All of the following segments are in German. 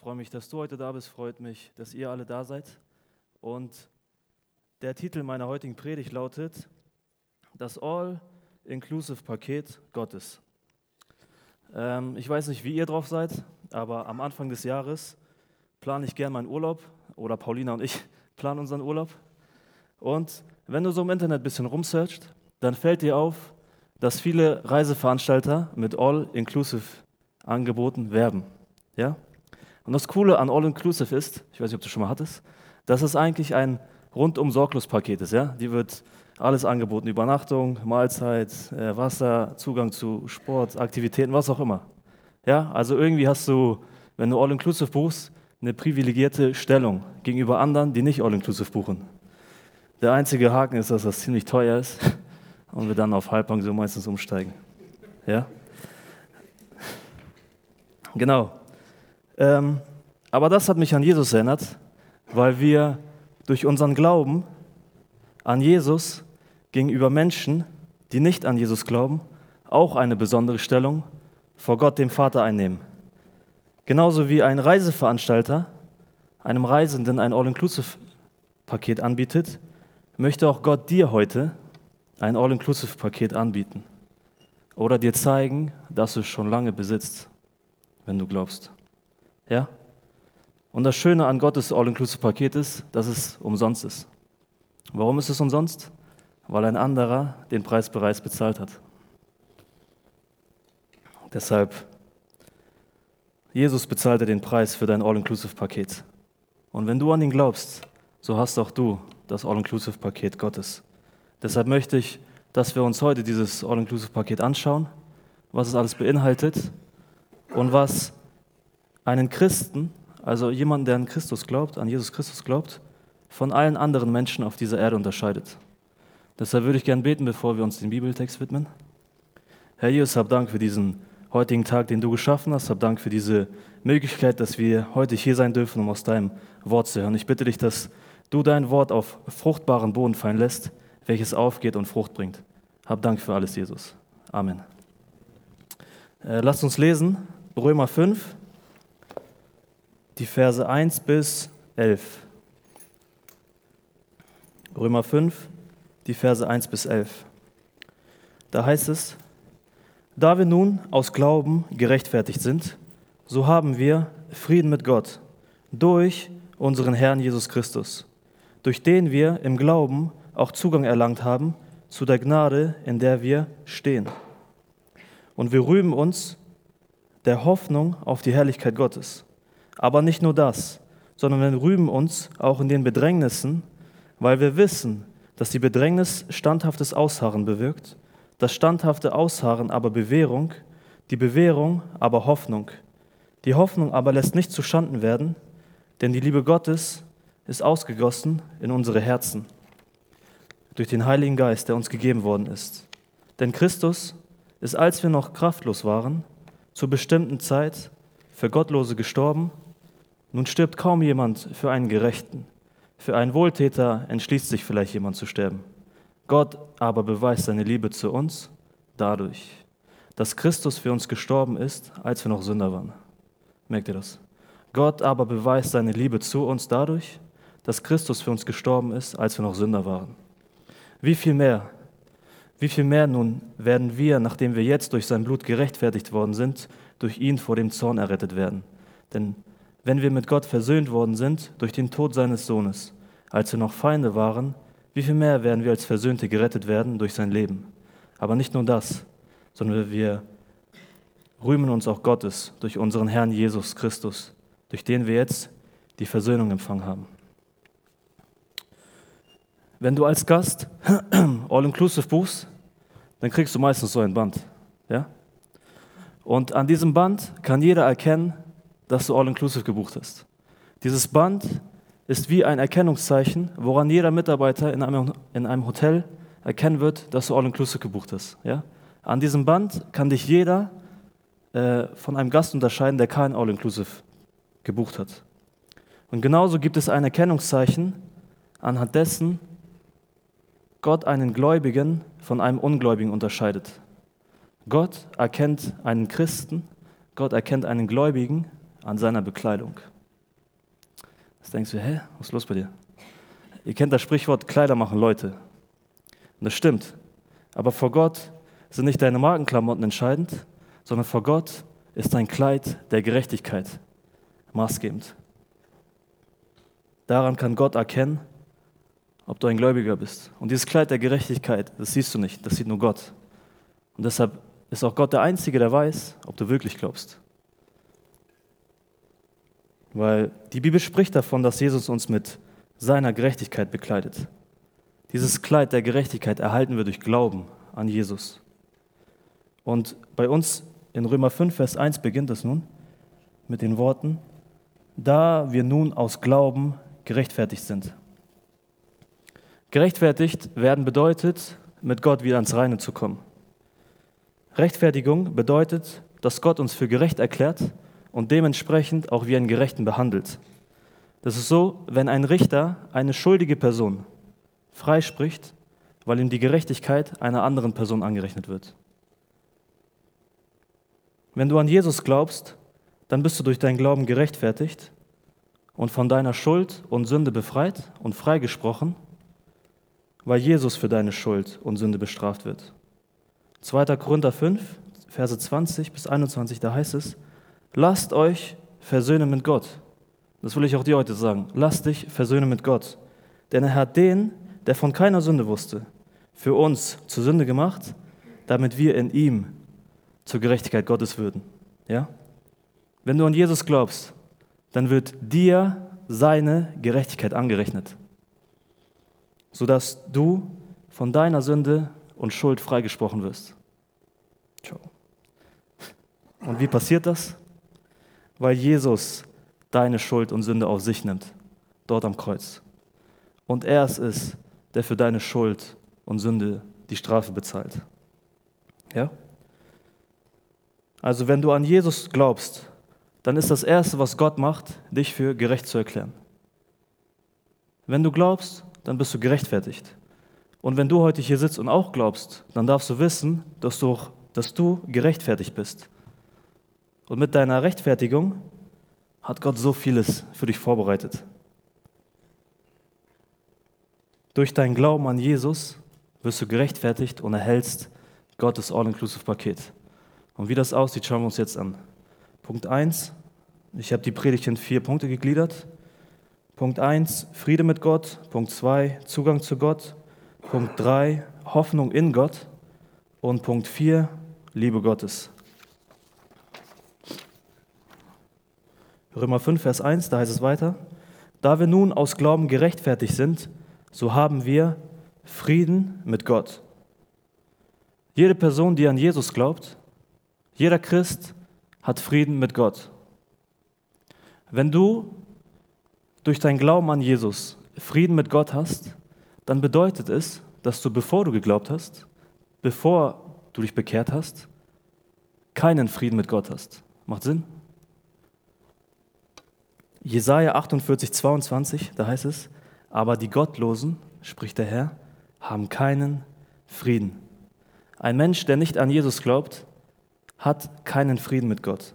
freue mich, dass du heute da bist, freut mich, dass ihr alle da seid. Und der Titel meiner heutigen Predigt lautet Das All-Inclusive-Paket Gottes. Ähm, ich weiß nicht, wie ihr drauf seid, aber am Anfang des Jahres plane ich gern meinen Urlaub oder Paulina und ich planen unseren Urlaub. Und wenn du so im Internet ein bisschen rumsearcht, dann fällt dir auf, dass viele Reiseveranstalter mit All-Inclusive-Angeboten werben. Ja? Und das Coole an All-Inclusive ist, ich weiß nicht, ob du schon mal hattest, dass es eigentlich ein rundum sorglos Paket ist. Ja? Die wird alles angeboten, Übernachtung, Mahlzeit, äh, Wasser, Zugang zu Sport, Aktivitäten, was auch immer. Ja? Also irgendwie hast du, wenn du All-Inclusive buchst, eine privilegierte Stellung gegenüber anderen, die nicht All-Inclusive buchen. Der einzige Haken ist, dass das ziemlich teuer ist und wir dann auf Halbpension meistens umsteigen. Ja? Genau. Ähm, aber das hat mich an Jesus erinnert, weil wir durch unseren Glauben an Jesus gegenüber Menschen, die nicht an Jesus glauben, auch eine besondere Stellung vor Gott, dem Vater, einnehmen. Genauso wie ein Reiseveranstalter einem Reisenden ein All-Inclusive-Paket anbietet, möchte auch Gott dir heute ein All-Inclusive-Paket anbieten oder dir zeigen, dass du es schon lange besitzt, wenn du glaubst. Ja? Und das Schöne an Gottes All-Inclusive-Paket ist, dass es umsonst ist. Warum ist es umsonst? Weil ein anderer den Preis bereits bezahlt hat. Deshalb, Jesus bezahlte den Preis für dein All-Inclusive-Paket. Und wenn du an ihn glaubst, so hast auch du das All-Inclusive-Paket Gottes. Deshalb möchte ich, dass wir uns heute dieses All-Inclusive-Paket anschauen, was es alles beinhaltet und was einen Christen, also jemanden, der an Christus glaubt, an Jesus Christus glaubt, von allen anderen Menschen auf dieser Erde unterscheidet. Deshalb würde ich gerne beten, bevor wir uns dem Bibeltext widmen. Herr Jesus, hab Dank für diesen heutigen Tag, den du geschaffen hast. Hab Dank für diese Möglichkeit, dass wir heute hier sein dürfen, um aus deinem Wort zu hören. Ich bitte dich, dass du dein Wort auf fruchtbaren Boden fallen lässt, welches aufgeht und Frucht bringt. Hab Dank für alles, Jesus. Amen. Äh, lasst uns lesen, Römer 5, die Verse 1 bis 11. Römer 5, die Verse 1 bis 11. Da heißt es, da wir nun aus Glauben gerechtfertigt sind, so haben wir Frieden mit Gott durch unseren Herrn Jesus Christus, durch den wir im Glauben auch Zugang erlangt haben zu der Gnade, in der wir stehen. Und wir rühmen uns der Hoffnung auf die Herrlichkeit Gottes. Aber nicht nur das, sondern wir rühmen uns auch in den Bedrängnissen, weil wir wissen, dass die Bedrängnis standhaftes Ausharren bewirkt, das standhafte Ausharren aber Bewährung, die Bewährung aber Hoffnung. Die Hoffnung aber lässt nicht zuschanden werden, denn die Liebe Gottes ist ausgegossen in unsere Herzen durch den Heiligen Geist, der uns gegeben worden ist. Denn Christus ist, als wir noch kraftlos waren, zur bestimmten Zeit für Gottlose gestorben. Nun stirbt kaum jemand für einen Gerechten. Für einen Wohltäter entschließt sich vielleicht jemand zu sterben. Gott aber beweist seine Liebe zu uns dadurch, dass Christus für uns gestorben ist, als wir noch Sünder waren. Merkt ihr das? Gott aber beweist seine Liebe zu uns dadurch, dass Christus für uns gestorben ist, als wir noch Sünder waren. Wie viel mehr, wie viel mehr nun werden wir, nachdem wir jetzt durch sein Blut gerechtfertigt worden sind, durch ihn vor dem Zorn errettet werden. Denn wenn wir mit Gott versöhnt worden sind durch den Tod seines Sohnes, als wir noch Feinde waren, wie viel mehr werden wir als Versöhnte gerettet werden durch sein Leben. Aber nicht nur das, sondern wir rühmen uns auch Gottes durch unseren Herrn Jesus Christus, durch den wir jetzt die Versöhnung empfangen haben. Wenn du als Gast All-Inclusive buchst, dann kriegst du meistens so ein Band. Ja? Und an diesem Band kann jeder erkennen, dass du All-Inclusive gebucht hast. Dieses Band ist wie ein Erkennungszeichen, woran jeder Mitarbeiter in einem, in einem Hotel erkennen wird, dass du All-Inclusive gebucht hast. Ja? An diesem Band kann dich jeder äh, von einem Gast unterscheiden, der kein All-Inclusive gebucht hat. Und genauso gibt es ein Erkennungszeichen, anhand dessen Gott einen Gläubigen von einem Ungläubigen unterscheidet. Gott erkennt einen Christen, Gott erkennt einen Gläubigen an seiner Bekleidung. Jetzt denkst du, hä, was ist los bei dir? Ihr kennt das Sprichwort, Kleider machen Leute. Und das stimmt. Aber vor Gott sind nicht deine Markenklamotten entscheidend, sondern vor Gott ist dein Kleid der Gerechtigkeit maßgebend. Daran kann Gott erkennen, ob du ein Gläubiger bist. Und dieses Kleid der Gerechtigkeit, das siehst du nicht, das sieht nur Gott. Und deshalb ist auch Gott der Einzige, der weiß, ob du wirklich glaubst. Weil die Bibel spricht davon, dass Jesus uns mit seiner Gerechtigkeit bekleidet. Dieses Kleid der Gerechtigkeit erhalten wir durch Glauben an Jesus. Und bei uns in Römer 5, Vers 1 beginnt es nun mit den Worten, da wir nun aus Glauben gerechtfertigt sind. Gerechtfertigt werden bedeutet, mit Gott wieder ans Reine zu kommen. Rechtfertigung bedeutet, dass Gott uns für gerecht erklärt und dementsprechend auch wie einen Gerechten behandelt. Das ist so, wenn ein Richter eine schuldige Person freispricht, weil ihm die Gerechtigkeit einer anderen Person angerechnet wird. Wenn du an Jesus glaubst, dann bist du durch deinen Glauben gerechtfertigt und von deiner Schuld und Sünde befreit und freigesprochen, weil Jesus für deine Schuld und Sünde bestraft wird. 2. Korinther 5, Verse 20 bis 21, da heißt es, lasst euch versöhnen mit Gott. Das will ich auch dir heute sagen. Lasst dich versöhnen mit Gott. Denn er hat den, der von keiner Sünde wusste, für uns zur Sünde gemacht, damit wir in ihm zur Gerechtigkeit Gottes würden. Ja? Wenn du an Jesus glaubst, dann wird dir seine Gerechtigkeit angerechnet, sodass du von deiner Sünde und Schuld freigesprochen wirst. Ciao. Und wie passiert das? Weil Jesus deine Schuld und Sünde auf sich nimmt, dort am Kreuz. Und er es ist, der für deine Schuld und Sünde die Strafe bezahlt. Ja? Also wenn du an Jesus glaubst, dann ist das Erste, was Gott macht, dich für gerecht zu erklären. Wenn du glaubst, dann bist du gerechtfertigt. Und wenn du heute hier sitzt und auch glaubst, dann darfst du wissen, dass du, dass du gerechtfertigt bist. Und mit deiner Rechtfertigung hat Gott so vieles für dich vorbereitet. Durch deinen Glauben an Jesus wirst du gerechtfertigt und erhältst Gottes All-Inclusive-Paket. Und wie das aussieht, schauen wir uns jetzt an. Punkt 1, ich habe die Predigt in vier Punkte gegliedert. Punkt 1, Friede mit Gott. Punkt 2, Zugang zu Gott. Punkt 3, Hoffnung in Gott. Und Punkt 4, Liebe Gottes. Römer 5, Vers 1, da heißt es weiter, da wir nun aus Glauben gerechtfertigt sind, so haben wir Frieden mit Gott. Jede Person, die an Jesus glaubt, jeder Christ hat Frieden mit Gott. Wenn du durch dein Glauben an Jesus Frieden mit Gott hast, dann bedeutet es, dass du, bevor du geglaubt hast, bevor du dich bekehrt hast, keinen Frieden mit Gott hast. Macht Sinn? Jesaja 48, 22, da heißt es, aber die Gottlosen, spricht der Herr, haben keinen Frieden. Ein Mensch, der nicht an Jesus glaubt, hat keinen Frieden mit Gott.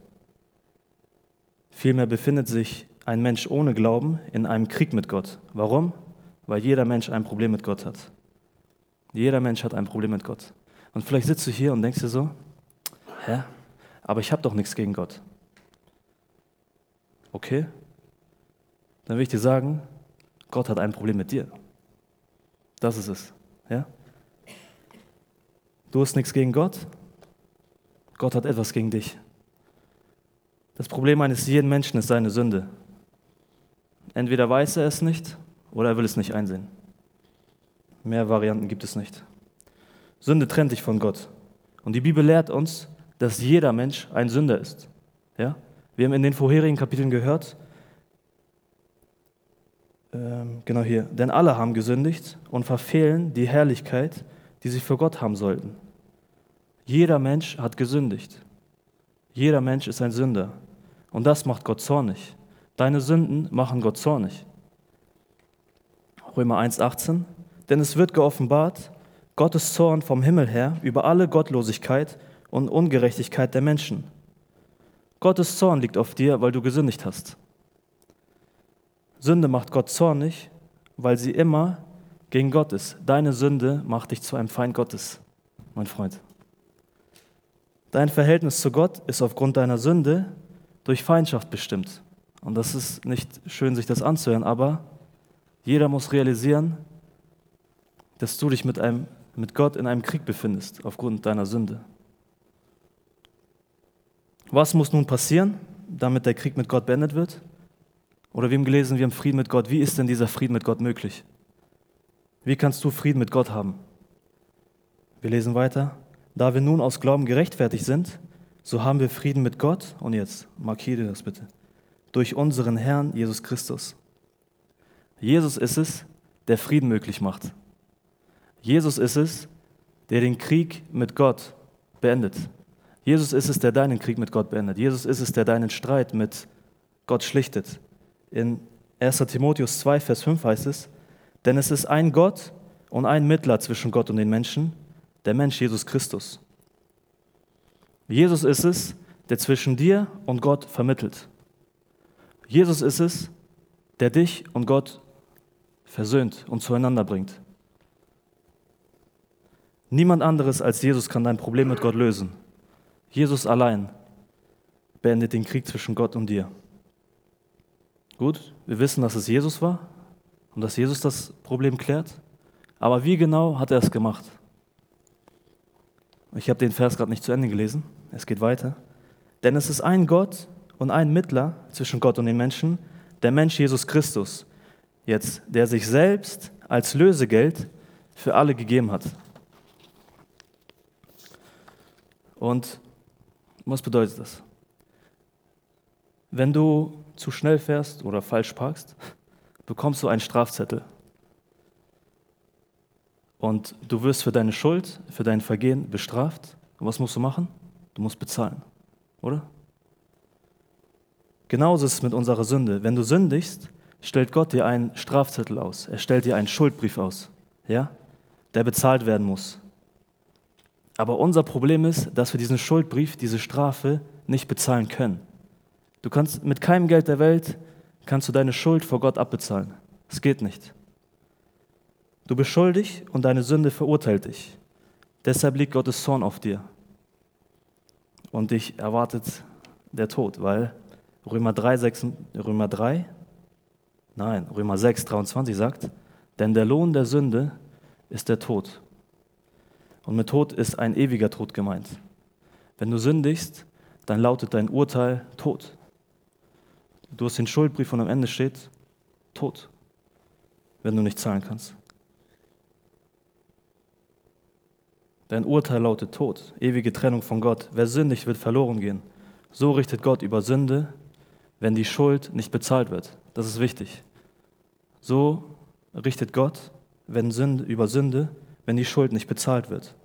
Vielmehr befindet sich ein Mensch ohne Glauben in einem Krieg mit Gott. Warum? Weil jeder Mensch ein Problem mit Gott hat. Jeder Mensch hat ein Problem mit Gott. Und vielleicht sitzt du hier und denkst dir so, hä, aber ich habe doch nichts gegen Gott. Okay, dann will ich dir sagen, Gott hat ein Problem mit dir. Das ist es. Ja? Du hast nichts gegen Gott, Gott hat etwas gegen dich. Das Problem eines jeden Menschen ist seine Sünde. Entweder weiß er es nicht oder er will es nicht einsehen. Mehr Varianten gibt es nicht. Sünde trennt dich von Gott. Und die Bibel lehrt uns, dass jeder Mensch ein Sünder ist. Ja? Wir haben in den vorherigen Kapiteln gehört, genau hier, denn alle haben gesündigt und verfehlen die Herrlichkeit, die sie für Gott haben sollten. Jeder Mensch hat gesündigt. Jeder Mensch ist ein Sünder. Und das macht Gott zornig. Deine Sünden machen Gott zornig. Römer 1,18. Denn es wird geoffenbart, Gottes Zorn vom Himmel her über alle Gottlosigkeit und Ungerechtigkeit der Menschen. Gottes Zorn liegt auf dir, weil du gesündigt hast. Sünde macht Gott zornig, weil sie immer gegen Gott ist. Deine Sünde macht dich zu einem Feind Gottes, mein Freund. Dein Verhältnis zu Gott ist aufgrund deiner Sünde durch Feindschaft bestimmt. Und das ist nicht schön, sich das anzuhören, aber jeder muss realisieren, dass du dich mit, einem, mit Gott in einem Krieg befindest, aufgrund deiner Sünde. Was muss nun passieren, damit der Krieg mit Gott beendet wird? Oder wir haben gelesen, wir haben Frieden mit Gott. Wie ist denn dieser Frieden mit Gott möglich? Wie kannst du Frieden mit Gott haben? Wir lesen weiter. Da wir nun aus Glauben gerechtfertigt sind, so haben wir Frieden mit Gott. Und jetzt markiere das bitte. Durch unseren Herrn Jesus Christus. Jesus ist es, der Frieden möglich macht. Jesus ist es, der den Krieg mit Gott beendet. Jesus ist es, der deinen Krieg mit Gott beendet. Jesus ist es, der deinen Streit mit Gott schlichtet. In 1 Timotheus 2, Vers 5 heißt es, denn es ist ein Gott und ein Mittler zwischen Gott und den Menschen, der Mensch Jesus Christus. Jesus ist es, der zwischen dir und Gott vermittelt. Jesus ist es, der dich und Gott versöhnt und zueinander bringt. Niemand anderes als Jesus kann dein Problem mit Gott lösen. Jesus allein beendet den Krieg zwischen Gott und dir. Gut, wir wissen, dass es Jesus war und dass Jesus das Problem klärt. Aber wie genau hat er es gemacht? Ich habe den Vers gerade nicht zu Ende gelesen. Es geht weiter. Denn es ist ein Gott und ein Mittler zwischen Gott und den Menschen, der Mensch Jesus Christus, jetzt, der sich selbst als Lösegeld für alle gegeben hat. Und was bedeutet das? Wenn du zu schnell fährst oder falsch parkst, bekommst du einen Strafzettel. Und du wirst für deine Schuld, für dein Vergehen bestraft. Und was musst du machen? Du musst bezahlen, oder? Genauso ist es mit unserer Sünde. Wenn du sündigst, stellt Gott dir einen Strafzettel aus. Er stellt dir einen Schuldbrief aus, ja, der bezahlt werden muss. Aber unser Problem ist, dass wir diesen Schuldbrief, diese Strafe nicht bezahlen können. Du kannst mit keinem Geld der Welt kannst du deine Schuld vor Gott abbezahlen. Es geht nicht. Du bist schuldig und deine Sünde verurteilt dich. Deshalb liegt Gottes Zorn auf dir. Und dich erwartet der Tod, weil Römer 3, 6, Römer 3, nein, Römer 6, 23 sagt, denn der Lohn der Sünde ist der Tod. Und mit Tod ist ein ewiger Tod gemeint. Wenn du sündigst, dann lautet dein Urteil Tod. Du hast den Schuldbrief und am Ende steht Tod, wenn du nicht zahlen kannst. Dein Urteil lautet Tod, ewige Trennung von Gott. Wer sündigt, wird verloren gehen. So richtet Gott über Sünde, wenn die Schuld nicht bezahlt wird. Das ist wichtig. So richtet Gott wenn Sünde, über Sünde, wenn die Schuld nicht bezahlt wird.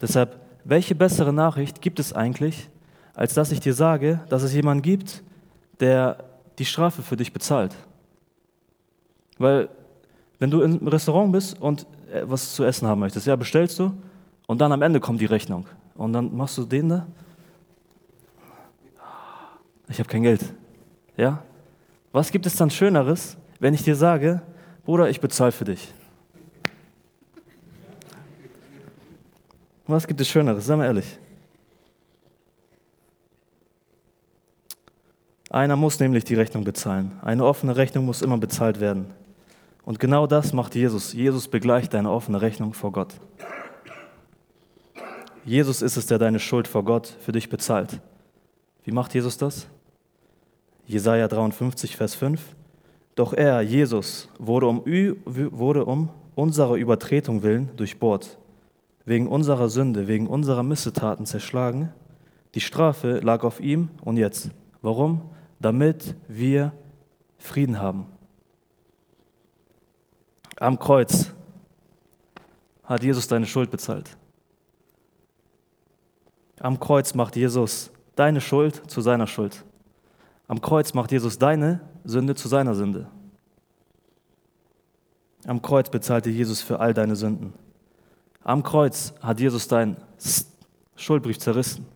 Deshalb, welche bessere Nachricht gibt es eigentlich, als dass ich dir sage, dass es jemanden gibt, der die Strafe für dich bezahlt? Weil, wenn du im Restaurant bist und äh, was zu essen haben möchtest, ja, bestellst du und dann am Ende kommt die Rechnung. Und dann machst du den da. Ich habe kein Geld. Ja? Was gibt es dann Schöneres, wenn ich dir sage, Bruder, ich bezahle für dich? Was gibt es Schöneres? Sei mal ehrlich. Einer muss nämlich die Rechnung bezahlen. Eine offene Rechnung muss immer bezahlt werden. Und genau das macht Jesus. Jesus begleicht deine offene Rechnung vor Gott. Jesus ist es, der deine Schuld vor Gott für dich bezahlt. Wie macht Jesus das? Jesaja 53, Vers 5. Doch er, Jesus, wurde um, wurde um unserer Übertretung willen durchbohrt wegen unserer Sünde, wegen unserer Missetaten zerschlagen. Die Strafe lag auf ihm und jetzt. Warum? Damit wir Frieden haben. Am Kreuz hat Jesus deine Schuld bezahlt. Am Kreuz macht Jesus deine Schuld zu seiner Schuld. Am Kreuz macht Jesus deine Sünde zu seiner Sünde. Am Kreuz bezahlte Jesus für all deine Sünden. Am Kreuz hat Jesus deinen Schuldbrief zerrissen.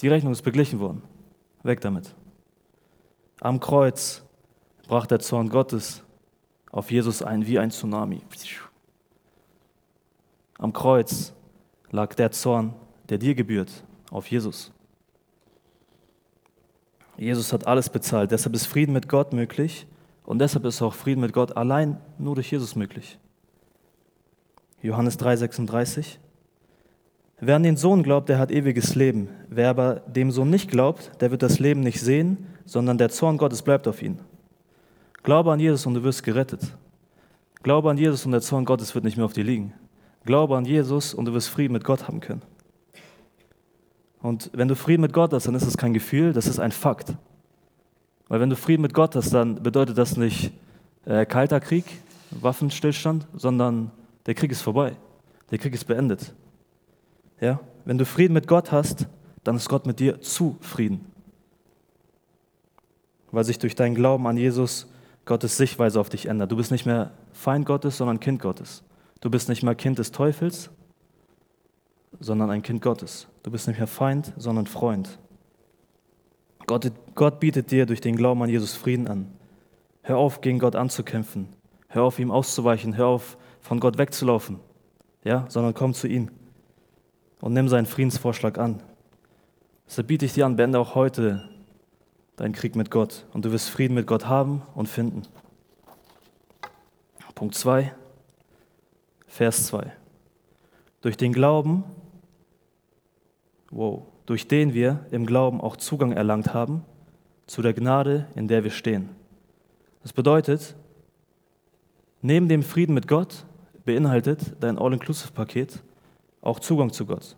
Die Rechnung ist beglichen worden. weg damit. Am Kreuz brach der Zorn Gottes auf Jesus ein wie ein Tsunami. Am Kreuz lag der Zorn, der dir gebührt, auf Jesus. Jesus hat alles bezahlt, deshalb ist Frieden mit Gott möglich und deshalb ist auch Frieden mit Gott allein nur durch Jesus möglich. Johannes 3:36 Wer an den Sohn glaubt, der hat ewiges Leben. Wer aber dem Sohn nicht glaubt, der wird das Leben nicht sehen, sondern der Zorn Gottes bleibt auf ihn. Glaube an Jesus und du wirst gerettet. Glaube an Jesus und der Zorn Gottes wird nicht mehr auf dir liegen. Glaube an Jesus und du wirst Frieden mit Gott haben können. Und wenn du Frieden mit Gott hast, dann ist es kein Gefühl, das ist ein Fakt. Weil wenn du Frieden mit Gott hast, dann bedeutet das nicht äh, kalter Krieg, Waffenstillstand, sondern der Krieg ist vorbei. Der Krieg ist beendet. Ja? Wenn du Frieden mit Gott hast, dann ist Gott mit dir zufrieden. Weil sich durch deinen Glauben an Jesus Gottes Sichtweise auf dich ändert. Du bist nicht mehr Feind Gottes, sondern Kind Gottes. Du bist nicht mehr Kind des Teufels, sondern ein Kind Gottes. Du bist nicht mehr Feind, sondern Freund. Gott, Gott bietet dir durch den Glauben an Jesus Frieden an. Hör auf, gegen Gott anzukämpfen. Hör auf, ihm auszuweichen. Hör auf, von Gott wegzulaufen. Ja, sondern komm zu ihm und nimm seinen Friedensvorschlag an. Deshalb biete ich dir an, beende auch heute deinen Krieg mit Gott und du wirst Frieden mit Gott haben und finden. Punkt 2, Vers 2. Durch den Glauben, wow, durch den wir im Glauben auch Zugang erlangt haben zu der Gnade, in der wir stehen. Das bedeutet, neben dem Frieden mit Gott beinhaltet dein All-Inclusive-Paket auch Zugang zu Gott.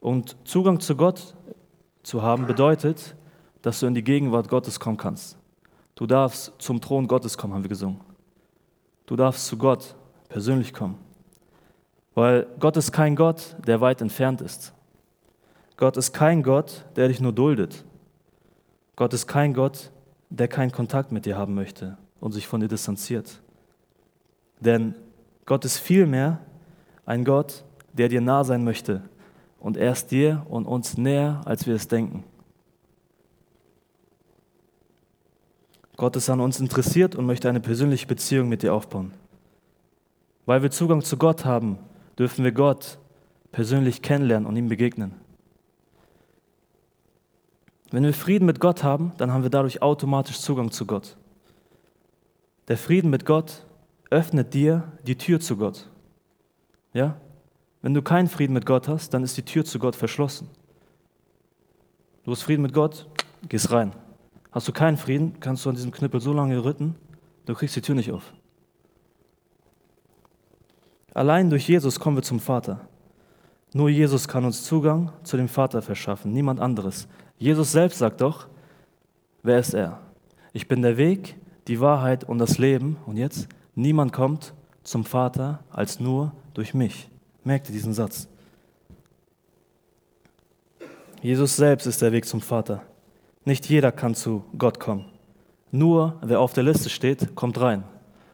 Und Zugang zu Gott zu haben bedeutet, dass du in die Gegenwart Gottes kommen kannst. Du darfst zum Thron Gottes kommen, haben wir gesungen. Du darfst zu Gott persönlich kommen. Weil Gott ist kein Gott, der weit entfernt ist. Gott ist kein Gott, der dich nur duldet. Gott ist kein Gott, der keinen Kontakt mit dir haben möchte und sich von dir distanziert. Denn Gott ist vielmehr ein Gott, der dir nah sein möchte. Und er ist dir und uns näher, als wir es denken. Gott ist an uns interessiert und möchte eine persönliche Beziehung mit dir aufbauen. Weil wir Zugang zu Gott haben, dürfen wir Gott persönlich kennenlernen und ihm begegnen. Wenn wir Frieden mit Gott haben, dann haben wir dadurch automatisch Zugang zu Gott. Der Frieden mit Gott öffnet dir die Tür zu Gott. Ja? Wenn du keinen Frieden mit Gott hast, dann ist die Tür zu Gott verschlossen. Du hast Frieden mit Gott, gehst rein. Hast du keinen Frieden, kannst du an diesem Knüppel so lange rütten, du kriegst die Tür nicht auf. Allein durch Jesus kommen wir zum Vater. Nur Jesus kann uns Zugang zu dem Vater verschaffen, niemand anderes. Jesus selbst sagt doch, wer ist er? Ich bin der Weg, die Wahrheit und das Leben. Und jetzt, niemand kommt zum Vater als nur durch mich. Merkt ihr diesen Satz? Jesus selbst ist der Weg zum Vater. Nicht jeder kann zu Gott kommen. Nur wer auf der Liste steht, kommt rein.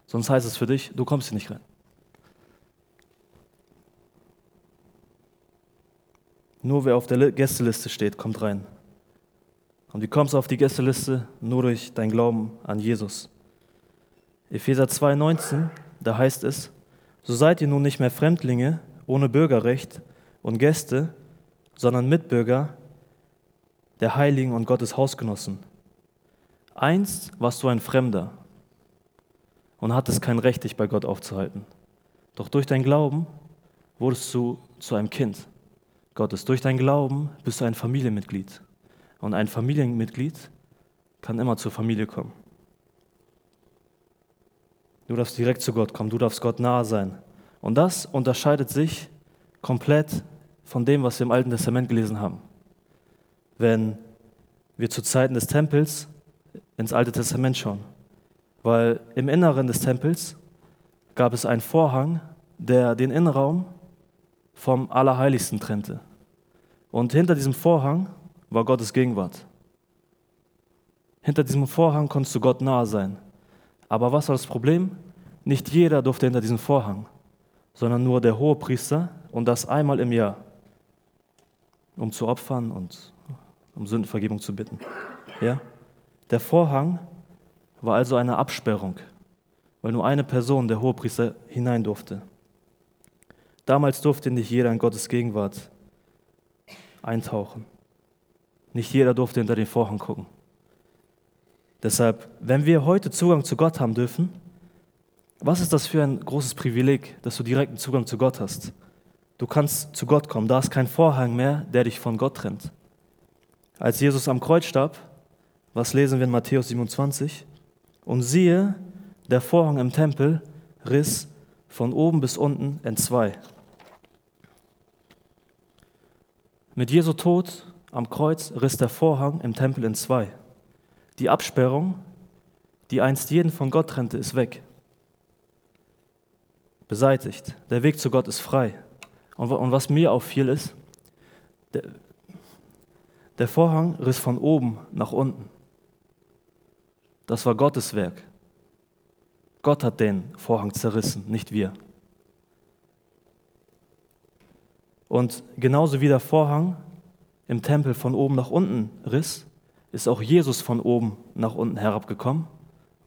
Sonst heißt es für dich, du kommst hier nicht rein. Nur wer auf der Gästeliste steht, kommt rein. Und wie kommst du auf die Gästeliste? Nur durch dein Glauben an Jesus. Epheser 2,19, da heißt es: So seid ihr nun nicht mehr Fremdlinge ohne Bürgerrecht und Gäste, sondern Mitbürger der Heiligen und Gottes Hausgenossen. Einst warst du ein Fremder und hattest kein Recht, dich bei Gott aufzuhalten. Doch durch dein Glauben wurdest du zu einem Kind Gottes. Durch dein Glauben bist du ein Familienmitglied. Und ein Familienmitglied kann immer zur Familie kommen. Du darfst direkt zu Gott kommen, du darfst Gott nahe sein. Und das unterscheidet sich komplett von dem, was wir im Alten Testament gelesen haben. Wenn wir zu Zeiten des Tempels ins Alte Testament schauen. Weil im Inneren des Tempels gab es einen Vorhang, der den Innenraum vom Allerheiligsten trennte. Und hinter diesem Vorhang war Gottes Gegenwart. Hinter diesem Vorhang konntest du Gott nahe sein. Aber was war das Problem? Nicht jeder durfte hinter diesem Vorhang sondern nur der Hohepriester und das einmal im Jahr, um zu opfern und um Sündenvergebung zu bitten. Ja? Der Vorhang war also eine Absperrung, weil nur eine Person, der Hohepriester, hinein durfte. Damals durfte nicht jeder in Gottes Gegenwart eintauchen. Nicht jeder durfte hinter den Vorhang gucken. Deshalb, wenn wir heute Zugang zu Gott haben dürfen, was ist das für ein großes Privileg, dass du direkten Zugang zu Gott hast? Du kannst zu Gott kommen, da ist kein Vorhang mehr, der dich von Gott trennt. Als Jesus am Kreuz starb, was lesen wir in Matthäus 27? Und siehe, der Vorhang im Tempel riss von oben bis unten in zwei. Mit Jesu Tod am Kreuz riss der Vorhang im Tempel in zwei. Die Absperrung, die einst jeden von Gott trennte, ist weg. Beseitigt. Der Weg zu Gott ist frei. Und was mir auffiel ist, der, der Vorhang riss von oben nach unten. Das war Gottes Werk. Gott hat den Vorhang zerrissen, nicht wir. Und genauso wie der Vorhang im Tempel von oben nach unten riss, ist auch Jesus von oben nach unten herabgekommen,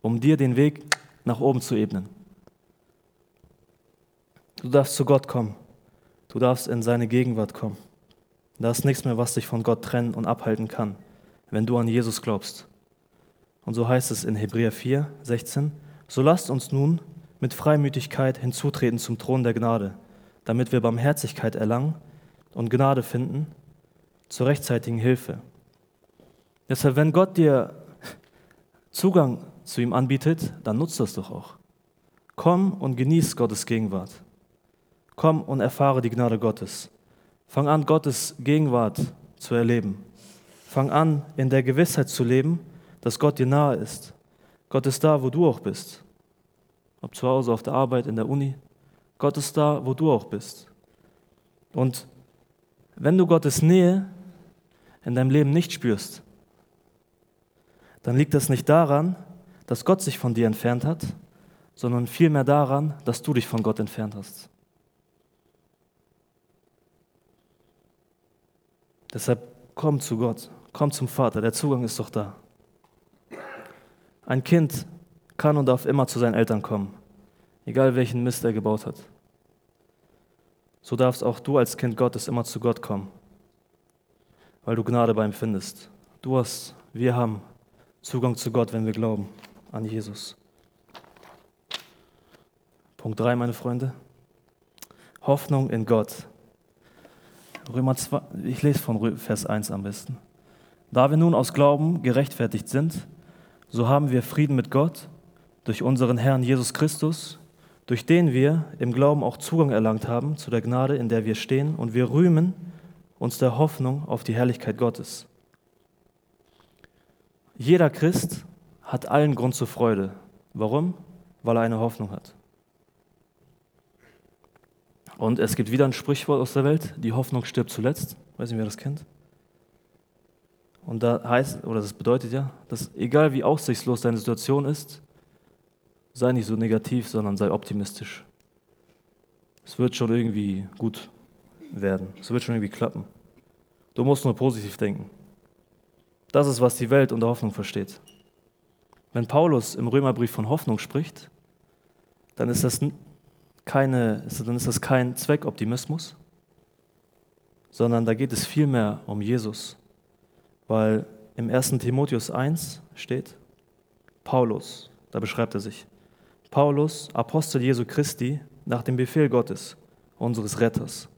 um dir den Weg nach oben zu ebnen. Du darfst zu Gott kommen. Du darfst in seine Gegenwart kommen. Da ist nichts mehr, was dich von Gott trennen und abhalten kann, wenn du an Jesus glaubst. Und so heißt es in Hebräer 4, 16, so lasst uns nun mit Freimütigkeit hinzutreten zum Thron der Gnade, damit wir Barmherzigkeit erlangen und Gnade finden zur rechtzeitigen Hilfe. Deshalb, wenn Gott dir Zugang zu ihm anbietet, dann nutzt das doch auch. Komm und genieß Gottes Gegenwart. Komm und erfahre die Gnade Gottes. Fang an, Gottes Gegenwart zu erleben. Fang an, in der Gewissheit zu leben, dass Gott dir nahe ist. Gott ist da, wo du auch bist. Ob zu Hause, auf der Arbeit, in der Uni. Gott ist da, wo du auch bist. Und wenn du Gottes Nähe in deinem Leben nicht spürst, dann liegt das nicht daran, dass Gott sich von dir entfernt hat, sondern vielmehr daran, dass du dich von Gott entfernt hast. Deshalb komm zu Gott, komm zum Vater, der Zugang ist doch da. Ein Kind kann und darf immer zu seinen Eltern kommen, egal welchen Mist er gebaut hat. So darfst auch du als Kind Gottes immer zu Gott kommen, weil du Gnade bei ihm findest. Du hast, wir haben Zugang zu Gott, wenn wir glauben an Jesus. Punkt 3, meine Freunde. Hoffnung in Gott. Römer 2, ich lese von Vers 1 am besten. Da wir nun aus Glauben gerechtfertigt sind, so haben wir Frieden mit Gott durch unseren Herrn Jesus Christus, durch den wir im Glauben auch Zugang erlangt haben zu der Gnade, in der wir stehen, und wir rühmen uns der Hoffnung auf die Herrlichkeit Gottes. Jeder Christ hat allen Grund zur Freude. Warum? Weil er eine Hoffnung hat. Und es gibt wieder ein Sprichwort aus der Welt, die Hoffnung stirbt zuletzt. Weiß nicht, wer das kennt. Und da heißt, oder das bedeutet ja, dass egal wie aussichtslos deine Situation ist, sei nicht so negativ, sondern sei optimistisch. Es wird schon irgendwie gut werden. Es wird schon irgendwie klappen. Du musst nur positiv denken. Das ist, was die Welt unter Hoffnung versteht. Wenn Paulus im Römerbrief von Hoffnung spricht, dann ist das keine, dann ist das kein Zweckoptimismus, sondern da geht es vielmehr um Jesus. Weil im 1. Timotheus 1 steht, Paulus, da beschreibt er sich, Paulus, Apostel Jesu Christi, nach dem Befehl Gottes, unseres Retters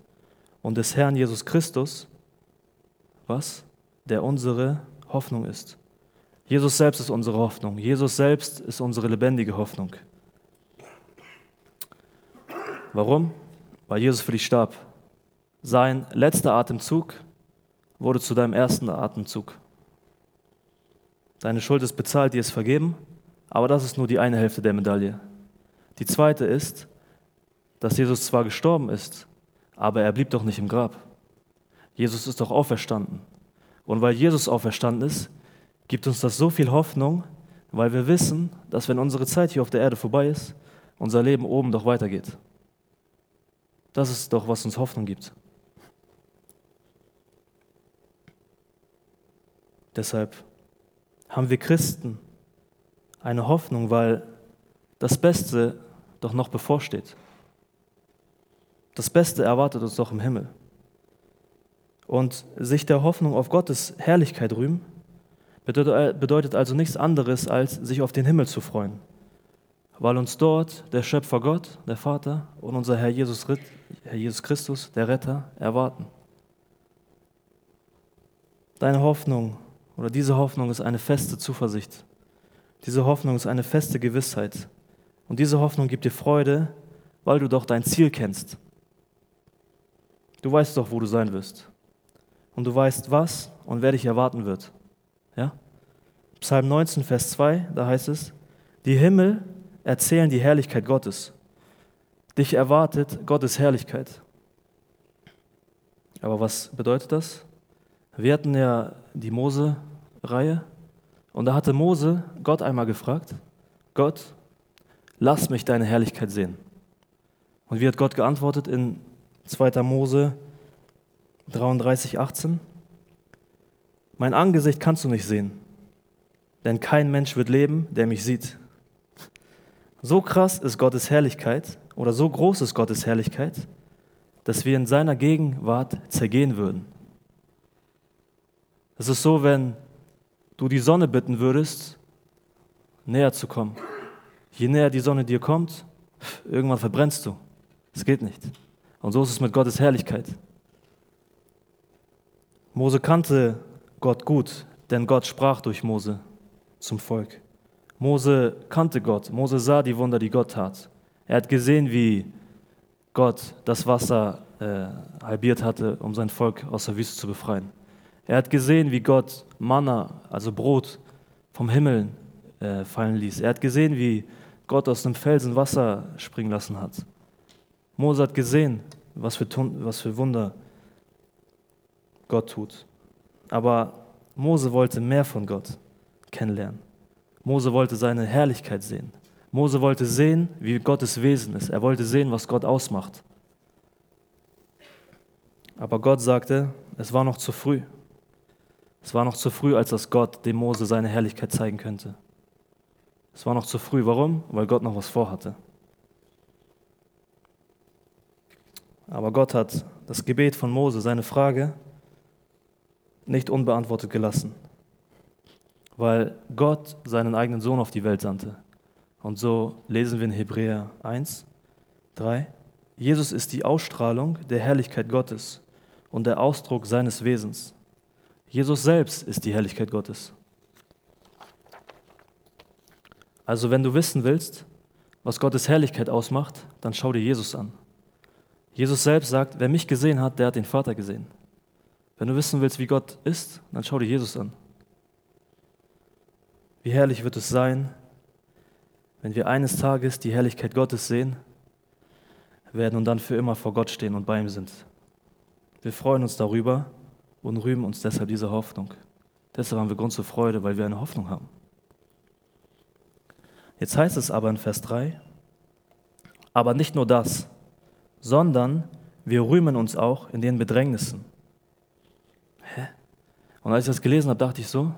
und des Herrn Jesus Christus, was? Der unsere Hoffnung ist. Jesus selbst ist unsere Hoffnung. Jesus selbst ist unsere lebendige Hoffnung. Warum? Weil Jesus für dich starb. Sein letzter Atemzug wurde zu deinem ersten Atemzug. Deine Schuld ist bezahlt, dir ist vergeben, aber das ist nur die eine Hälfte der Medaille. Die zweite ist, dass Jesus zwar gestorben ist, aber er blieb doch nicht im Grab. Jesus ist doch auferstanden. Und weil Jesus auferstanden ist, gibt uns das so viel Hoffnung, weil wir wissen, dass wenn unsere Zeit hier auf der Erde vorbei ist, unser Leben oben doch weitergeht. Das ist doch, was uns Hoffnung gibt. Deshalb haben wir Christen eine Hoffnung, weil das Beste doch noch bevorsteht. Das Beste erwartet uns doch im Himmel. Und sich der Hoffnung auf Gottes Herrlichkeit rühmen, bedeutet also nichts anderes, als sich auf den Himmel zu freuen, weil uns dort der Schöpfer Gott, der Vater und unser Herr Jesus, Herr Jesus Christus, der Retter, erwarten. Deine Hoffnung oder diese Hoffnung ist eine feste Zuversicht. Diese Hoffnung ist eine feste Gewissheit. Und diese Hoffnung gibt dir Freude, weil du doch dein Ziel kennst. Du weißt doch, wo du sein wirst. Und du weißt, was und wer dich erwarten wird. Ja? Psalm 19, Vers 2, da heißt es, die Himmel erzählen die Herrlichkeit Gottes. Dich erwartet Gottes Herrlichkeit. Aber was bedeutet das? Wir hatten ja die Mose-Reihe und da hatte Mose Gott einmal gefragt, Gott, lass mich deine Herrlichkeit sehen. Und wie hat Gott geantwortet in 2. Mose 33, 18? Mein Angesicht kannst du nicht sehen, denn kein Mensch wird leben, der mich sieht. So krass ist Gottes Herrlichkeit oder so groß ist Gottes Herrlichkeit, dass wir in seiner Gegenwart zergehen würden. Es ist so, wenn du die Sonne bitten würdest, näher zu kommen. Je näher die Sonne dir kommt, irgendwann verbrennst du. Es geht nicht. Und so ist es mit Gottes Herrlichkeit. Mose kannte Gott gut, denn Gott sprach durch Mose zum Volk. Mose kannte Gott. Mose sah die Wunder, die Gott tat. Er hat gesehen, wie Gott das Wasser äh, halbiert hatte, um sein Volk aus der Wüste zu befreien. Er hat gesehen, wie Gott Manna, also Brot, vom Himmel äh, fallen ließ. Er hat gesehen, wie Gott aus dem Felsen Wasser springen lassen hat. Mose hat gesehen, was für, was für Wunder Gott tut. Aber Mose wollte mehr von Gott kennenlernen. Mose wollte seine Herrlichkeit sehen. Mose wollte sehen, wie Gottes Wesen ist. Er wollte sehen, was Gott ausmacht. Aber Gott sagte, es war noch zu früh. Es war noch zu früh, als dass Gott dem Mose seine Herrlichkeit zeigen könnte. Es war noch zu früh. Warum? Weil Gott noch was vorhatte. Aber Gott hat das Gebet von Mose, seine Frage, nicht unbeantwortet gelassen, weil Gott seinen eigenen Sohn auf die Welt sandte. Und so lesen wir in Hebräer 1, 3, Jesus ist die Ausstrahlung der Herrlichkeit Gottes und der Ausdruck seines Wesens. Jesus selbst ist die Herrlichkeit Gottes. Also wenn du wissen willst, was Gottes Herrlichkeit ausmacht, dann schau dir Jesus an. Jesus selbst sagt, wer mich gesehen hat, der hat den Vater gesehen. Wenn du wissen willst, wie Gott ist, dann schau dir Jesus an. Wie herrlich wird es sein, wenn wir eines Tages die Herrlichkeit Gottes sehen werden und dann für immer vor Gott stehen und bei ihm sind. Wir freuen uns darüber und rühmen uns deshalb diese Hoffnung. Deshalb haben wir Grund zur Freude, weil wir eine Hoffnung haben. Jetzt heißt es aber in Vers 3, aber nicht nur das, sondern wir rühmen uns auch in den Bedrängnissen. Hä? Und als ich das gelesen habe, dachte ich so,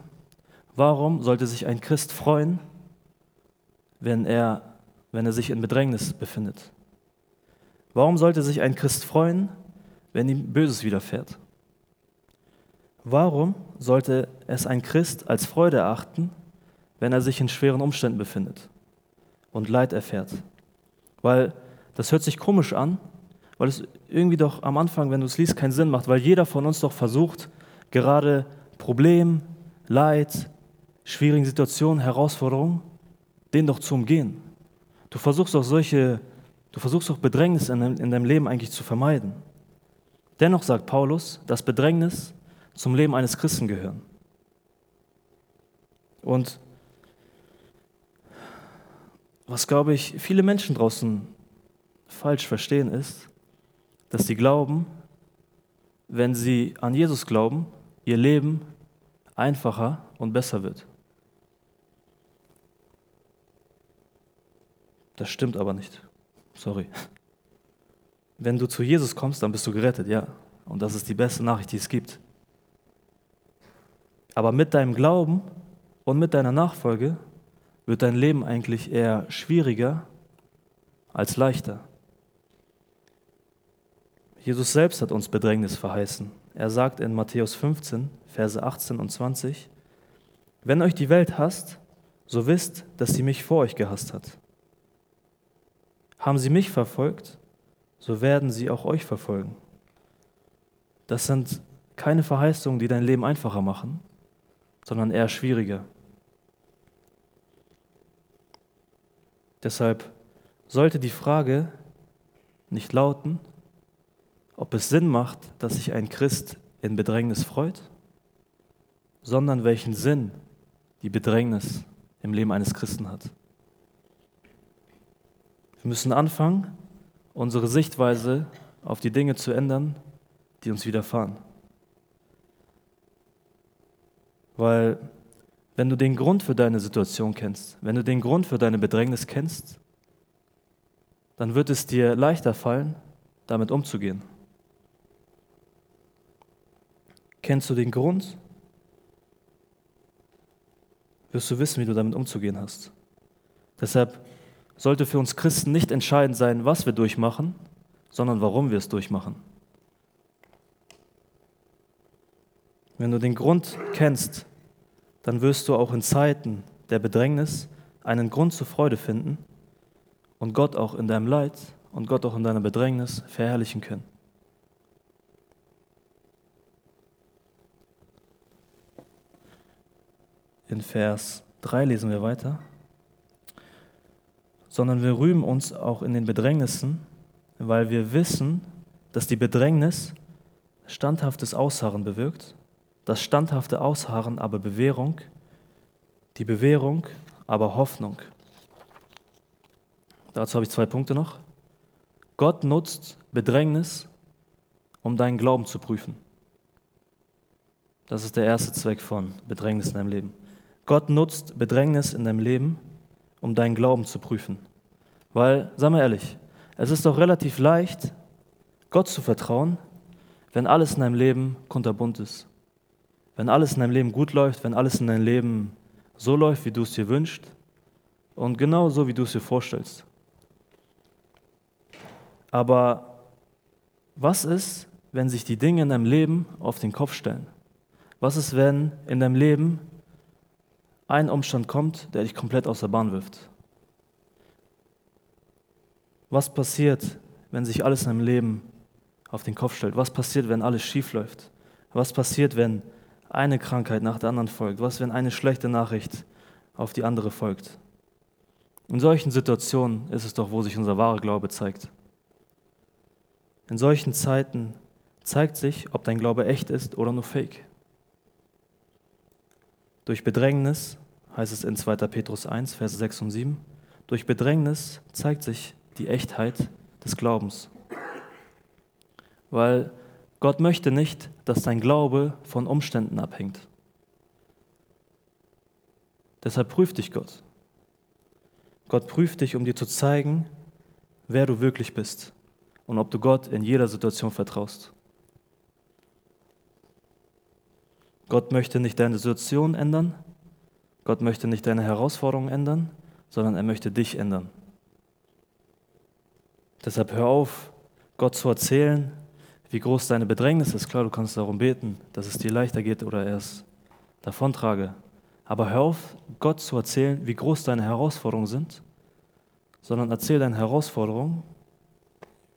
warum sollte sich ein Christ freuen, wenn er, wenn er sich in Bedrängnis befindet? Warum sollte sich ein Christ freuen, wenn ihm Böses widerfährt? Warum sollte es ein Christ als Freude erachten, wenn er sich in schweren Umständen befindet und Leid erfährt? Weil das hört sich komisch an, weil es irgendwie doch am Anfang, wenn du es liest, keinen Sinn macht, weil jeder von uns doch versucht, gerade Problem, Leid, schwierigen Situationen, Herausforderungen, den doch zu umgehen. Du versuchst doch solche, du versuchst doch Bedrängnis in, in deinem Leben eigentlich zu vermeiden. Dennoch sagt Paulus, dass Bedrängnis zum Leben eines Christen gehören. Und was, glaube ich, viele Menschen draußen falsch verstehen, ist, dass sie glauben, wenn sie an Jesus glauben, ihr Leben einfacher und besser wird. Das stimmt aber nicht. Sorry. Wenn du zu Jesus kommst, dann bist du gerettet, ja. Und das ist die beste Nachricht, die es gibt. Aber mit deinem Glauben und mit deiner Nachfolge wird dein Leben eigentlich eher schwieriger als leichter. Jesus selbst hat uns Bedrängnis verheißen. Er sagt in Matthäus 15, Verse 18 und 20, wenn euch die Welt hasst, so wisst, dass sie mich vor euch gehasst hat. Haben sie mich verfolgt, so werden sie auch euch verfolgen. Das sind keine Verheißungen, die dein Leben einfacher machen, sondern eher schwieriger. Deshalb sollte die Frage nicht lauten, ob es Sinn macht, dass sich ein Christ in Bedrängnis freut, sondern welchen Sinn die Bedrängnis im Leben eines Christen hat. Wir müssen anfangen, unsere Sichtweise auf die Dinge zu ändern, die uns widerfahren. Weil wenn du den Grund für deine Situation kennst, wenn du den Grund für deine Bedrängnis kennst, dann wird es dir leichter fallen, damit umzugehen. Kennst du den Grund, wirst du wissen, wie du damit umzugehen hast. Deshalb sollte für uns Christen nicht entscheidend sein, was wir durchmachen, sondern warum wir es durchmachen. Wenn du den Grund kennst, dann wirst du auch in Zeiten der Bedrängnis einen Grund zur Freude finden und Gott auch in deinem Leid und Gott auch in deiner Bedrängnis verherrlichen können. In Vers 3 lesen wir weiter. Sondern wir rühmen uns auch in den Bedrängnissen, weil wir wissen, dass die Bedrängnis standhaftes Ausharren bewirkt, das standhafte Ausharren aber Bewährung, die Bewährung aber Hoffnung. Dazu habe ich zwei Punkte noch. Gott nutzt Bedrängnis, um deinen Glauben zu prüfen. Das ist der erste Zweck von Bedrängnis in deinem Leben. Gott nutzt Bedrängnis in deinem Leben, um deinen Glauben zu prüfen. Weil, sag mal ehrlich, es ist doch relativ leicht, Gott zu vertrauen, wenn alles in deinem Leben kunterbunt ist. Wenn alles in deinem Leben gut läuft, wenn alles in deinem Leben so läuft, wie du es dir wünschst und genau so, wie du es dir vorstellst. Aber was ist, wenn sich die Dinge in deinem Leben auf den Kopf stellen? Was ist, wenn in deinem Leben ein Umstand kommt, der dich komplett aus der Bahn wirft. Was passiert, wenn sich alles in deinem Leben auf den Kopf stellt? Was passiert, wenn alles schief läuft? Was passiert, wenn eine Krankheit nach der anderen folgt? Was, wenn eine schlechte Nachricht auf die andere folgt? In solchen Situationen ist es doch, wo sich unser wahrer Glaube zeigt. In solchen Zeiten zeigt sich, ob dein Glaube echt ist oder nur fake. Durch Bedrängnis, heißt es in 2. Petrus 1, Verse 6 und 7, durch Bedrängnis zeigt sich die Echtheit des Glaubens. Weil Gott möchte nicht, dass dein Glaube von Umständen abhängt. Deshalb prüft dich Gott. Gott prüft dich, um dir zu zeigen, wer du wirklich bist und ob du Gott in jeder Situation vertraust. Gott möchte nicht deine Situation ändern. Gott möchte nicht deine Herausforderungen ändern, sondern er möchte dich ändern. Deshalb hör auf, Gott zu erzählen, wie groß deine Bedrängnis ist. Klar, du kannst darum beten, dass es dir leichter geht oder er es davontrage. Aber hör auf, Gott zu erzählen, wie groß deine Herausforderungen sind, sondern erzähl deine Herausforderungen,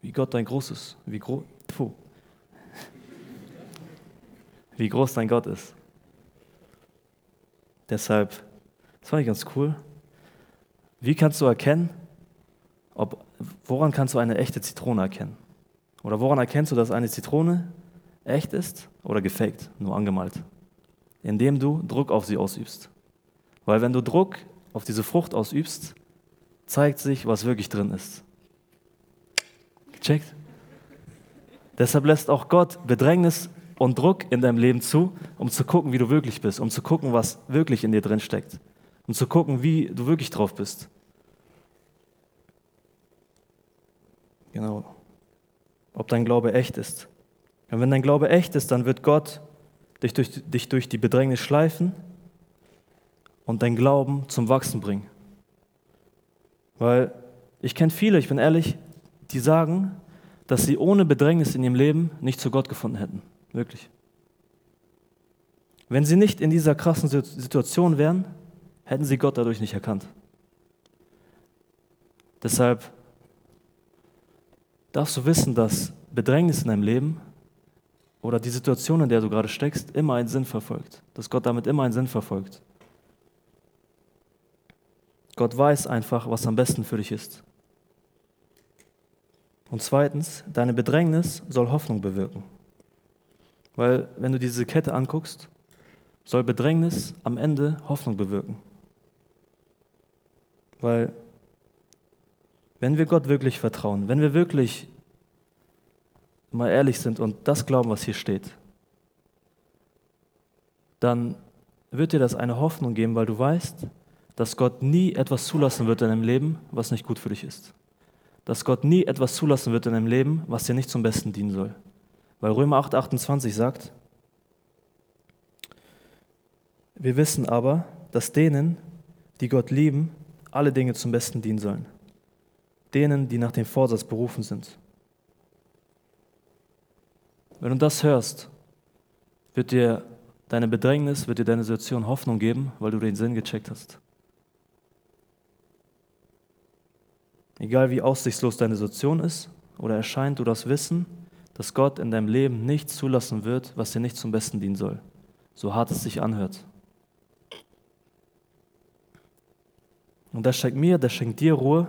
wie Gott dein großes, wie groß, wie groß dein Gott ist. Deshalb, das fand ich ganz cool. Wie kannst du erkennen, ob, woran kannst du eine echte Zitrone erkennen? Oder woran erkennst du, dass eine Zitrone echt ist oder gefaked, nur angemalt? Indem du Druck auf sie ausübst. Weil wenn du Druck auf diese Frucht ausübst, zeigt sich, was wirklich drin ist. Gecheckt? Deshalb lässt auch Gott Bedrängnis und Druck in deinem Leben zu, um zu gucken, wie du wirklich bist, um zu gucken, was wirklich in dir drin steckt, um zu gucken, wie du wirklich drauf bist. Genau. Ob dein Glaube echt ist. Und wenn dein Glaube echt ist, dann wird Gott dich durch, dich durch die Bedrängnis schleifen und dein Glauben zum Wachsen bringen. Weil ich kenne viele, ich bin ehrlich, die sagen, dass sie ohne Bedrängnis in ihrem Leben nicht zu Gott gefunden hätten. Wirklich. Wenn sie nicht in dieser krassen Situation wären, hätten sie Gott dadurch nicht erkannt. Deshalb darfst du wissen, dass Bedrängnis in deinem Leben oder die Situation, in der du gerade steckst, immer einen Sinn verfolgt. Dass Gott damit immer einen Sinn verfolgt. Gott weiß einfach, was am besten für dich ist. Und zweitens, deine Bedrängnis soll Hoffnung bewirken. Weil wenn du diese Kette anguckst, soll Bedrängnis am Ende Hoffnung bewirken. Weil wenn wir Gott wirklich vertrauen, wenn wir wirklich mal ehrlich sind und das glauben, was hier steht, dann wird dir das eine Hoffnung geben, weil du weißt, dass Gott nie etwas zulassen wird in deinem Leben, was nicht gut für dich ist dass Gott nie etwas zulassen wird in deinem Leben, was dir nicht zum Besten dienen soll. Weil Römer 8, 28 sagt, wir wissen aber, dass denen, die Gott lieben, alle Dinge zum Besten dienen sollen. Denen, die nach dem Vorsatz berufen sind. Wenn du das hörst, wird dir deine Bedrängnis, wird dir deine Situation Hoffnung geben, weil du den Sinn gecheckt hast. Egal wie aussichtslos deine Situation ist oder erscheint, du das Wissen, dass Gott in deinem Leben nichts zulassen wird, was dir nicht zum Besten dienen soll. So hart es sich anhört. Und das schenkt mir, das schenkt dir Ruhe,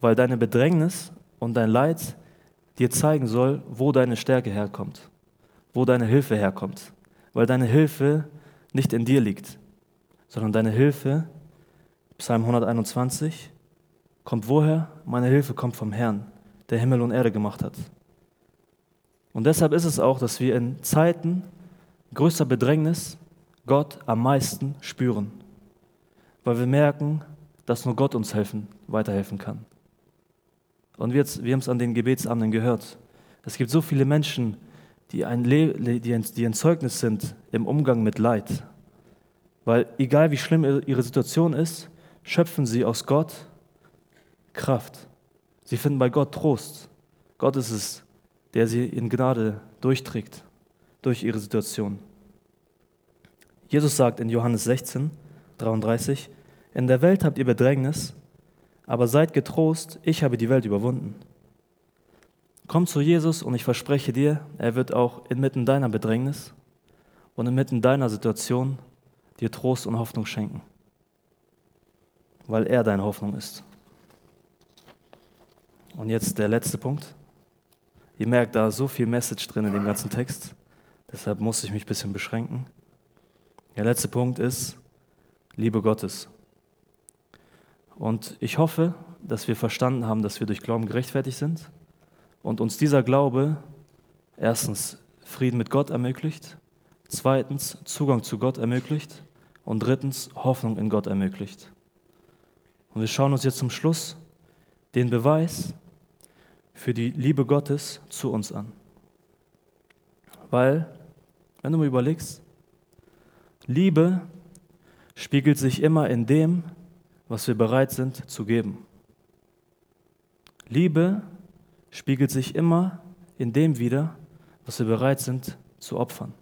weil deine Bedrängnis und dein Leid dir zeigen soll, wo deine Stärke herkommt, wo deine Hilfe herkommt. Weil deine Hilfe nicht in dir liegt, sondern deine Hilfe, Psalm 121, kommt woher? Meine Hilfe kommt vom Herrn, der Himmel und Erde gemacht hat. Und deshalb ist es auch, dass wir in Zeiten größter Bedrängnis Gott am meisten spüren, weil wir merken, dass nur Gott uns helfen, weiterhelfen kann. Und wir, wir haben es an den Gebetsabenden gehört. Es gibt so viele Menschen, die ein, die ein Zeugnis sind im Umgang mit Leid. Weil egal wie schlimm ihre Situation ist, schöpfen sie aus Gott Kraft. Sie finden bei Gott Trost. Gott ist es, der sie in Gnade durchträgt, durch ihre Situation. Jesus sagt in Johannes 16, 33, in der Welt habt ihr Bedrängnis, aber seid getrost, ich habe die Welt überwunden. Komm zu Jesus und ich verspreche dir, er wird auch inmitten deiner Bedrängnis und inmitten deiner Situation dir Trost und Hoffnung schenken, weil er deine Hoffnung ist. Und jetzt der letzte Punkt. Ihr merkt, da ist so viel Message drin in dem ganzen Text. Deshalb muss ich mich ein bisschen beschränken. Der letzte Punkt ist Liebe Gottes. Und ich hoffe, dass wir verstanden haben, dass wir durch Glauben gerechtfertigt sind und uns dieser Glaube erstens Frieden mit Gott ermöglicht, zweitens Zugang zu Gott ermöglicht und drittens Hoffnung in Gott ermöglicht. Und wir schauen uns jetzt zum Schluss den Beweis für die Liebe Gottes zu uns an. Weil, wenn du mal überlegst, Liebe spiegelt sich immer in dem, was wir bereit sind zu geben. Liebe spiegelt sich immer in dem wieder, was wir bereit sind zu opfern.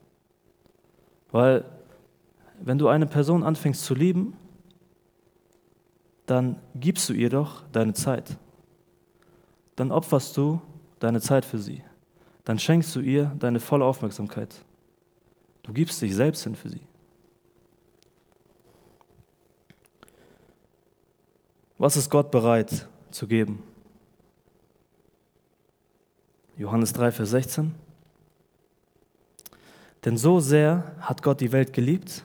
Weil wenn du eine Person anfängst zu lieben, dann gibst du ihr doch deine Zeit. Dann opferst du deine Zeit für sie. Dann schenkst du ihr deine volle Aufmerksamkeit. Du gibst dich selbst hin für sie. Was ist Gott bereit zu geben? Johannes 3, Vers 16. Denn so sehr hat Gott die Welt geliebt,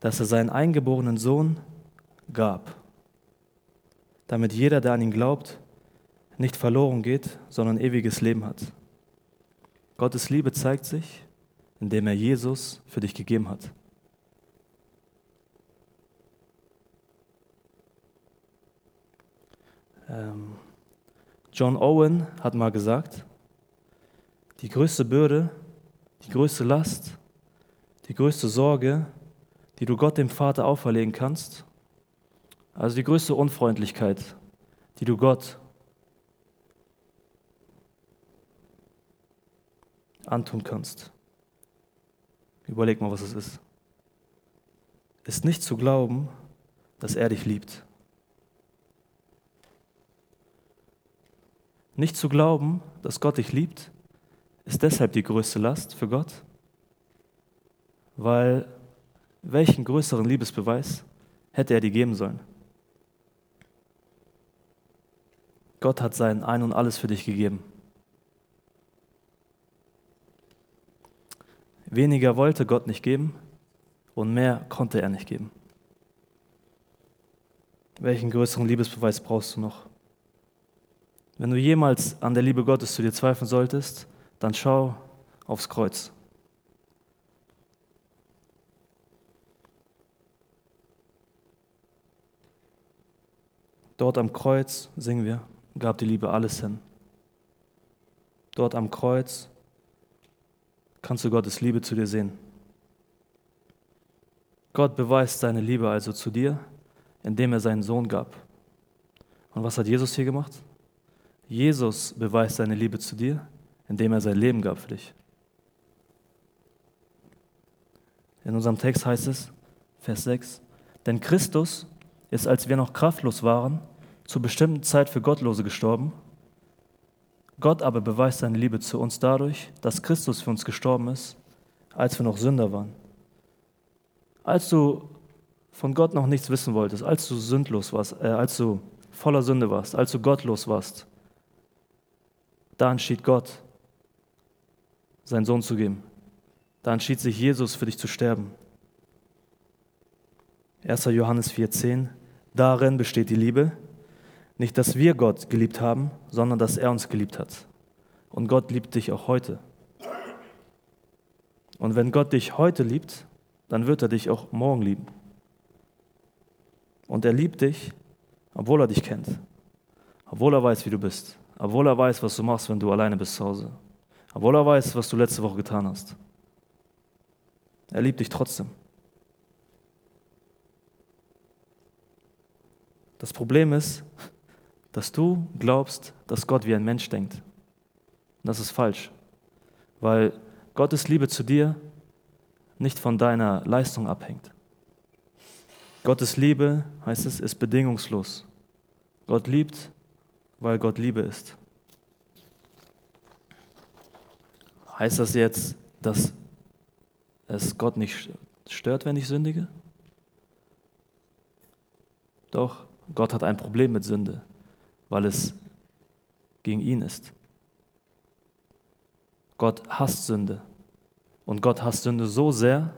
dass er seinen eingeborenen Sohn gab damit jeder, der an ihn glaubt, nicht verloren geht, sondern ewiges Leben hat. Gottes Liebe zeigt sich, indem er Jesus für dich gegeben hat. Ähm, John Owen hat mal gesagt, die größte Bürde, die größte Last die größte Sorge, die du Gott dem Vater auferlegen kannst, also die größte Unfreundlichkeit, die du Gott antun kannst. Überleg mal, was es ist. Ist nicht zu glauben, dass er dich liebt. Nicht zu glauben, dass Gott dich liebt, ist deshalb die größte Last für Gott, weil welchen größeren Liebesbeweis hätte er dir geben sollen? Gott hat sein Ein und alles für dich gegeben. Weniger wollte Gott nicht geben und mehr konnte er nicht geben. Welchen größeren Liebesbeweis brauchst du noch? Wenn du jemals an der Liebe Gottes zu dir zweifeln solltest, dann schau aufs Kreuz. Dort am Kreuz, singen wir, gab die Liebe alles hin. Dort am Kreuz kannst du Gottes Liebe zu dir sehen. Gott beweist seine Liebe also zu dir, indem er seinen Sohn gab. Und was hat Jesus hier gemacht? Jesus beweist seine Liebe zu dir, indem er sein Leben gab für dich. In unserem Text heißt es, Vers 6, denn Christus ist, als wir noch kraftlos waren, zur bestimmten Zeit für Gottlose gestorben. Gott aber beweist seine Liebe zu uns dadurch, dass Christus für uns gestorben ist, als wir noch Sünder waren. Als du von Gott noch nichts wissen wolltest, als du sündlos warst, äh, als du voller Sünde warst, als du gottlos warst, da entschied Gott, seinen Sohn zu geben. Da entschied sich Jesus für dich zu sterben. 1. Johannes 4,10 Darin besteht die Liebe, nicht, dass wir Gott geliebt haben, sondern dass er uns geliebt hat. Und Gott liebt dich auch heute. Und wenn Gott dich heute liebt, dann wird er dich auch morgen lieben. Und er liebt dich, obwohl er dich kennt, obwohl er weiß, wie du bist, obwohl er weiß, was du machst, wenn du alleine bist zu Hause, obwohl er weiß, was du letzte Woche getan hast. Er liebt dich trotzdem. Das Problem ist, dass du glaubst, dass Gott wie ein Mensch denkt. Und das ist falsch, weil Gottes Liebe zu dir nicht von deiner Leistung abhängt. Gottes Liebe, heißt es, ist bedingungslos. Gott liebt, weil Gott Liebe ist. Heißt das jetzt, dass es Gott nicht stört, wenn ich sündige? Doch, Gott hat ein Problem mit Sünde weil es gegen ihn ist. Gott hasst Sünde. Und Gott hasst Sünde so sehr,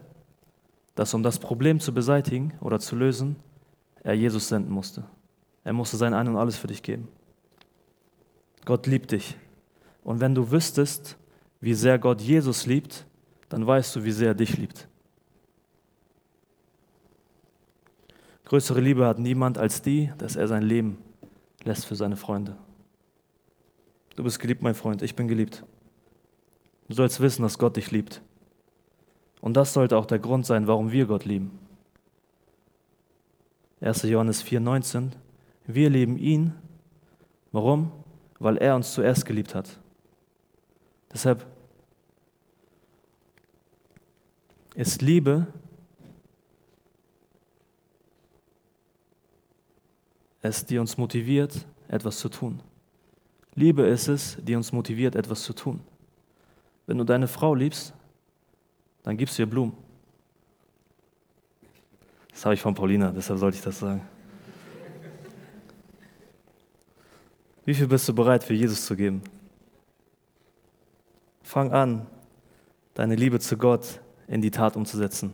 dass um das Problem zu beseitigen oder zu lösen, er Jesus senden musste. Er musste sein Ein und alles für dich geben. Gott liebt dich. Und wenn du wüsstest, wie sehr Gott Jesus liebt, dann weißt du, wie sehr er dich liebt. Größere Liebe hat niemand als die, dass er sein Leben lässt für seine Freunde. Du bist geliebt, mein Freund, ich bin geliebt. Du sollst wissen, dass Gott dich liebt. Und das sollte auch der Grund sein, warum wir Gott lieben. 1. Johannes 4,19 Wir lieben ihn. Warum? Weil er uns zuerst geliebt hat. Deshalb ist Liebe es, die uns motiviert, etwas zu tun. Liebe ist es, die uns motiviert, etwas zu tun. Wenn du deine Frau liebst, dann gibst du ihr Blumen. Das habe ich von Paulina, deshalb sollte ich das sagen. Wie viel bist du bereit für Jesus zu geben? Fang an, deine Liebe zu Gott in die Tat umzusetzen.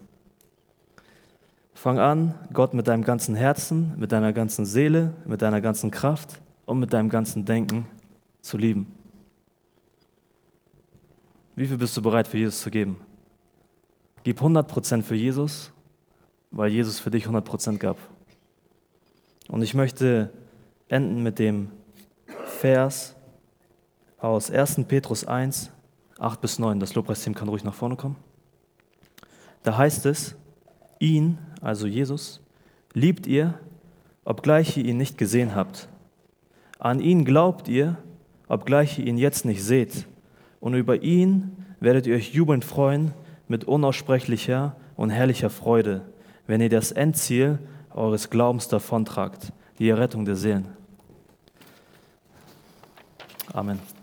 Fang an, Gott mit deinem ganzen Herzen, mit deiner ganzen Seele, mit deiner ganzen Kraft und mit deinem ganzen Denken zu lieben. Wie viel bist du bereit für Jesus zu geben? Gib 100% für Jesus, weil Jesus für dich 100% gab. Und ich möchte enden mit dem Vers aus 1. Petrus 1, 8 bis 9. Das Lobpreisteam kann ruhig nach vorne kommen. Da heißt es, ihn, also Jesus, liebt ihr, obgleich ihr ihn nicht gesehen habt. An ihn glaubt ihr, obgleich ihr ihn jetzt nicht seht. Und über ihn werdet ihr euch jubelnd freuen mit unaussprechlicher und herrlicher Freude, wenn ihr das Endziel eures Glaubens davontragt, die Errettung der Seelen. Amen.